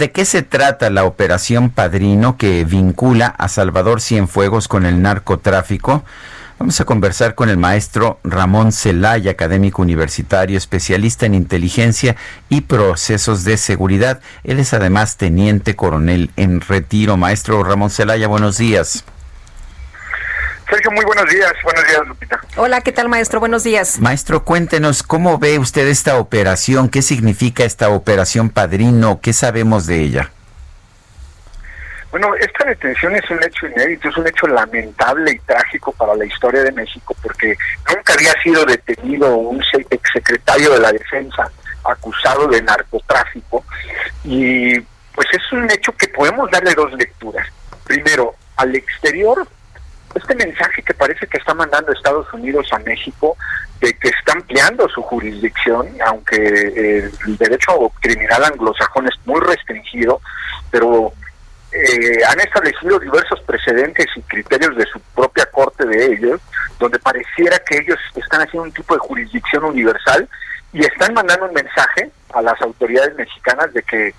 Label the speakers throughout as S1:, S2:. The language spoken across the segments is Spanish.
S1: ¿De qué se trata la operación Padrino que vincula a Salvador Cienfuegos con el narcotráfico? Vamos a conversar con el maestro Ramón Celaya, académico universitario, especialista en inteligencia y procesos de seguridad. Él es además teniente coronel en retiro. Maestro Ramón Celaya, buenos días.
S2: Sergio, muy buenos días. Buenos días, Lupita.
S3: Hola, ¿qué tal, maestro? Buenos días.
S1: Maestro, cuéntenos, ¿cómo ve usted esta operación? ¿Qué significa esta operación Padrino? ¿Qué sabemos de ella?
S2: Bueno, esta detención es un hecho inédito, es un hecho lamentable y trágico para la historia de México, porque nunca había sido detenido un exsecretario de la Defensa acusado de narcotráfico. Y pues es un hecho que podemos darle dos lecturas. Primero, al exterior este mensaje que parece que está mandando Estados Unidos a México de que está ampliando su jurisdicción, aunque eh, el derecho criminal anglosajón es muy restringido, pero eh, han establecido diversos precedentes y criterios de su propia corte de ellos, donde pareciera que ellos están haciendo un tipo de jurisdicción universal y están mandando un mensaje a las autoridades mexicanas de que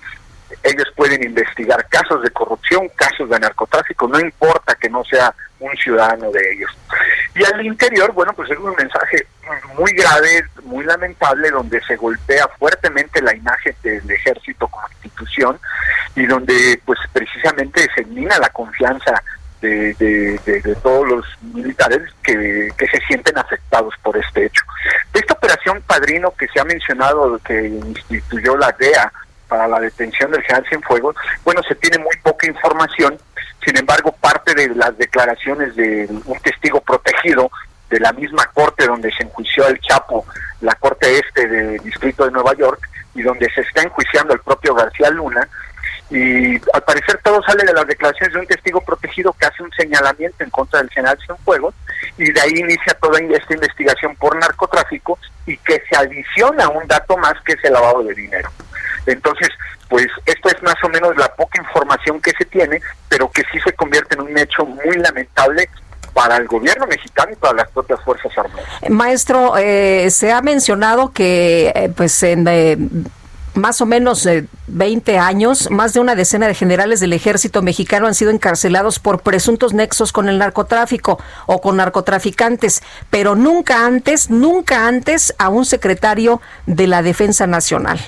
S2: ellos pueden investigar casos de corrupción, casos de narcotráfico, no importa que no sea un ciudadano de ellos. Y al interior, bueno, pues es un mensaje muy grave, muy lamentable, donde se golpea fuertemente la imagen del ejército como institución y donde pues precisamente se mina la confianza de, de, todos los militares que, que, se sienten afectados por este hecho. esta operación Padrino que se ha mencionado, que instituyó la DEA para la detención del general Cienfuegos, bueno, se tiene muy poca información, sin embargo, parte de las declaraciones de un testigo protegido de la misma corte donde se enjuició el Chapo, la corte este del distrito de Nueva York, y donde se está enjuiciando el propio García Luna, y al parecer todo sale de las declaraciones de un testigo protegido que hace un señalamiento en contra del general Cienfuegos y de ahí inicia toda esta investigación por narcotráfico y que se adiciona un dato más que es el lavado de dinero. Entonces, pues esto es más o menos la poca información que se tiene, pero que sí se convierte en un hecho muy lamentable para el gobierno mexicano y para las propias Fuerzas Armadas.
S3: Maestro, eh, se ha mencionado que eh, pues en eh, más o menos 20 años, más de una decena de generales del ejército mexicano han sido encarcelados por presuntos nexos con el narcotráfico o con narcotraficantes, pero nunca antes, nunca antes a un secretario de la Defensa Nacional.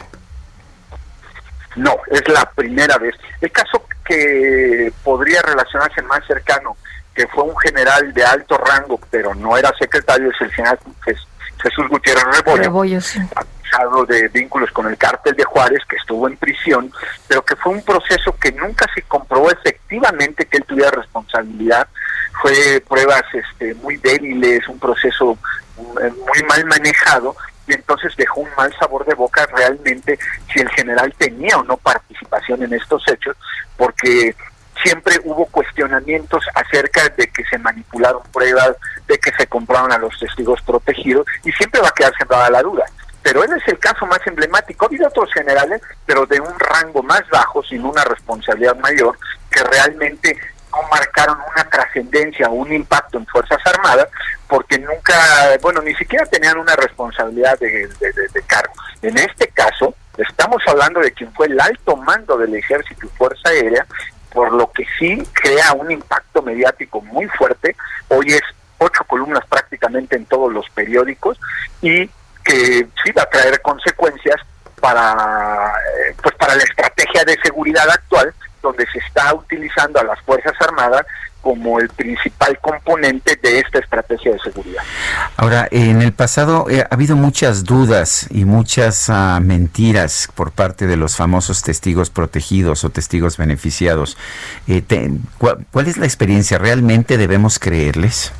S2: No, es la primera vez. El caso que podría relacionarse más cercano, que fue un general de alto rango, pero no era secretario, es el general Jesús Gutiérrez Rebollo, acusado de vínculos con el cártel de Juárez, que estuvo en prisión, pero que fue un proceso que nunca se comprobó efectivamente que él tuviera responsabilidad. Fue pruebas este, muy débiles, un proceso eh, muy mal manejado y entonces dejó un mal sabor de boca realmente si el general tenía o no participación en estos hechos, porque siempre hubo cuestionamientos acerca de que se manipularon pruebas, de que se compraron a los testigos protegidos, y siempre va a quedar sembrada la duda. Pero él es el caso más emblemático. Ha habido otros generales, pero de un rango más bajo, sin una responsabilidad mayor, que realmente no marcaron una trascendencia o un impacto en Fuerzas Armadas porque bueno, ni siquiera tenían una responsabilidad de, cargo. En este caso, estamos hablando de quien fue el alto mando del Ejército y Fuerza Aérea, por lo que sí crea un impacto mediático muy fuerte. Hoy es ocho columnas prácticamente en todos los periódicos y que sí va a traer consecuencias para eh, pues para la estrategia de seguridad actual donde se está utilizando a las Fuerzas Armadas como el principal componente de esta estrategia de seguridad.
S1: Ahora, en el pasado eh, ha habido muchas dudas y muchas ah, mentiras por parte de los famosos testigos protegidos o testigos beneficiados. Eh, ¿cuál, es la experiencia? ¿Realmente debemos creerles?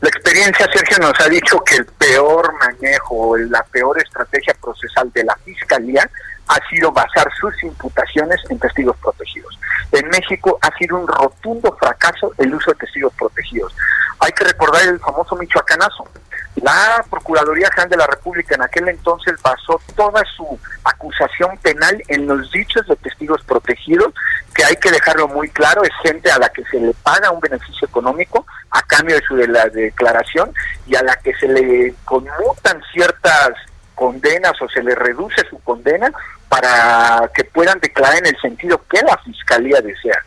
S2: La experiencia, Sergio, nos ha dicho que el peor manejo, la peor estrategia procesal de la Fiscalía ha sido basar sus imputaciones en testigos protegidos. En México ha sido un rotundo fracaso el uso de testigos protegidos. Hay que recordar el famoso Michoacanazo. La Procuraduría General de la República en aquel entonces basó toda su acusación penal en los dichos de testigos protegidos, que hay que dejarlo muy claro, es gente a la que se le paga un beneficio económico a cambio de su de la declaración y a la que se le conmutan ciertas condenas o se le reduce su condena para que puedan declarar en el sentido que la Fiscalía desea.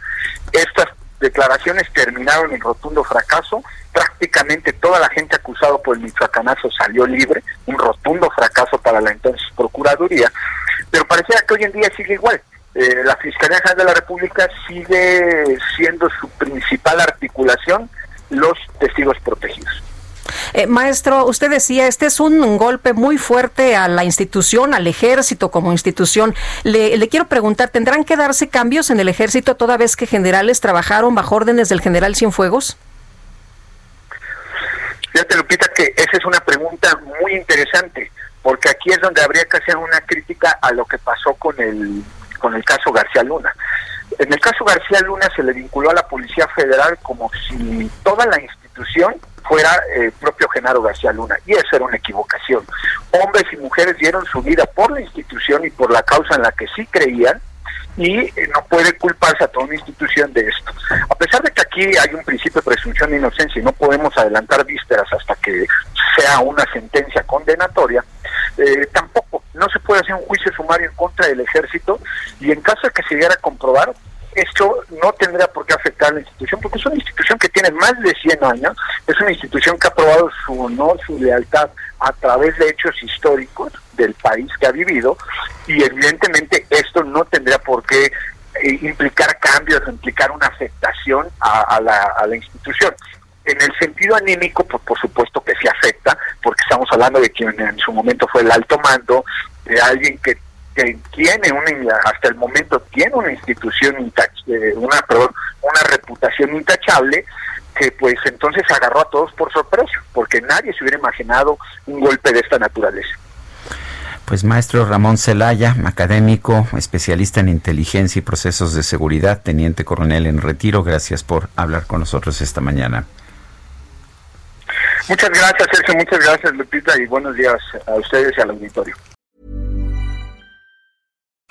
S2: Estas declaraciones terminaron en rotundo fracaso, prácticamente toda la gente acusada por el Michoacanazo salió libre, un rotundo fracaso para la entonces Procuraduría, pero parecía que hoy en día sigue igual. Eh, la Fiscalía General de la República sigue siendo su principal articulación los testigos protegidos.
S3: Eh, maestro, usted decía, este es un, golpe muy fuerte a la institución, al ejército como institución. Le, le, quiero preguntar, ¿tendrán que darse cambios en el ejército toda vez que generales trabajaron bajo órdenes del general Cienfuegos?
S2: Fíjate, Lupita, que esa es una pregunta muy interesante, porque aquí es donde habría que hacer una crítica a lo que pasó con el, con el caso García Luna. En el caso García Luna se le vinculó a la Policía Federal como si toda la institución fuera el eh, propio Genaro García Luna. Y eso era una equivocación. Hombres y mujeres dieron su vida por la institución y por la causa en la que sí creían y eh, no puede culparse a toda una institución de esto. A pesar de que aquí hay un principio de presunción de inocencia y no podemos adelantar vísperas hasta que sea una sentencia condenatoria, eh, tampoco puede hacer un juicio sumario en contra del ejército y en caso de que se llegara a comprobar, esto no tendría por qué afectar a la institución, porque es una institución que tiene más de 100 años, es una institución que ha probado su honor, su lealtad a través de hechos históricos del país que ha vivido, y evidentemente esto no tendría por qué eh, implicar cambios, implicar una afectación a, la, institución. En el sentido anímico, pues por supuesto que sí afecta, porque estamos hablando de quien en su momento fue el alto mando, de alguien que que tiene una hasta el momento tiene una institución eh, una una reputación intachable que pues entonces agarró a todos por sorpresa porque nadie se hubiera imaginado un golpe de esta naturaleza
S1: pues maestro Ramón Celaya, académico, especialista en inteligencia y procesos de seguridad, teniente coronel en retiro, gracias por hablar con nosotros esta mañana.
S2: Muchas gracias, Sergio, muchas gracias, Lupita, y buenos días a ustedes y al auditorio.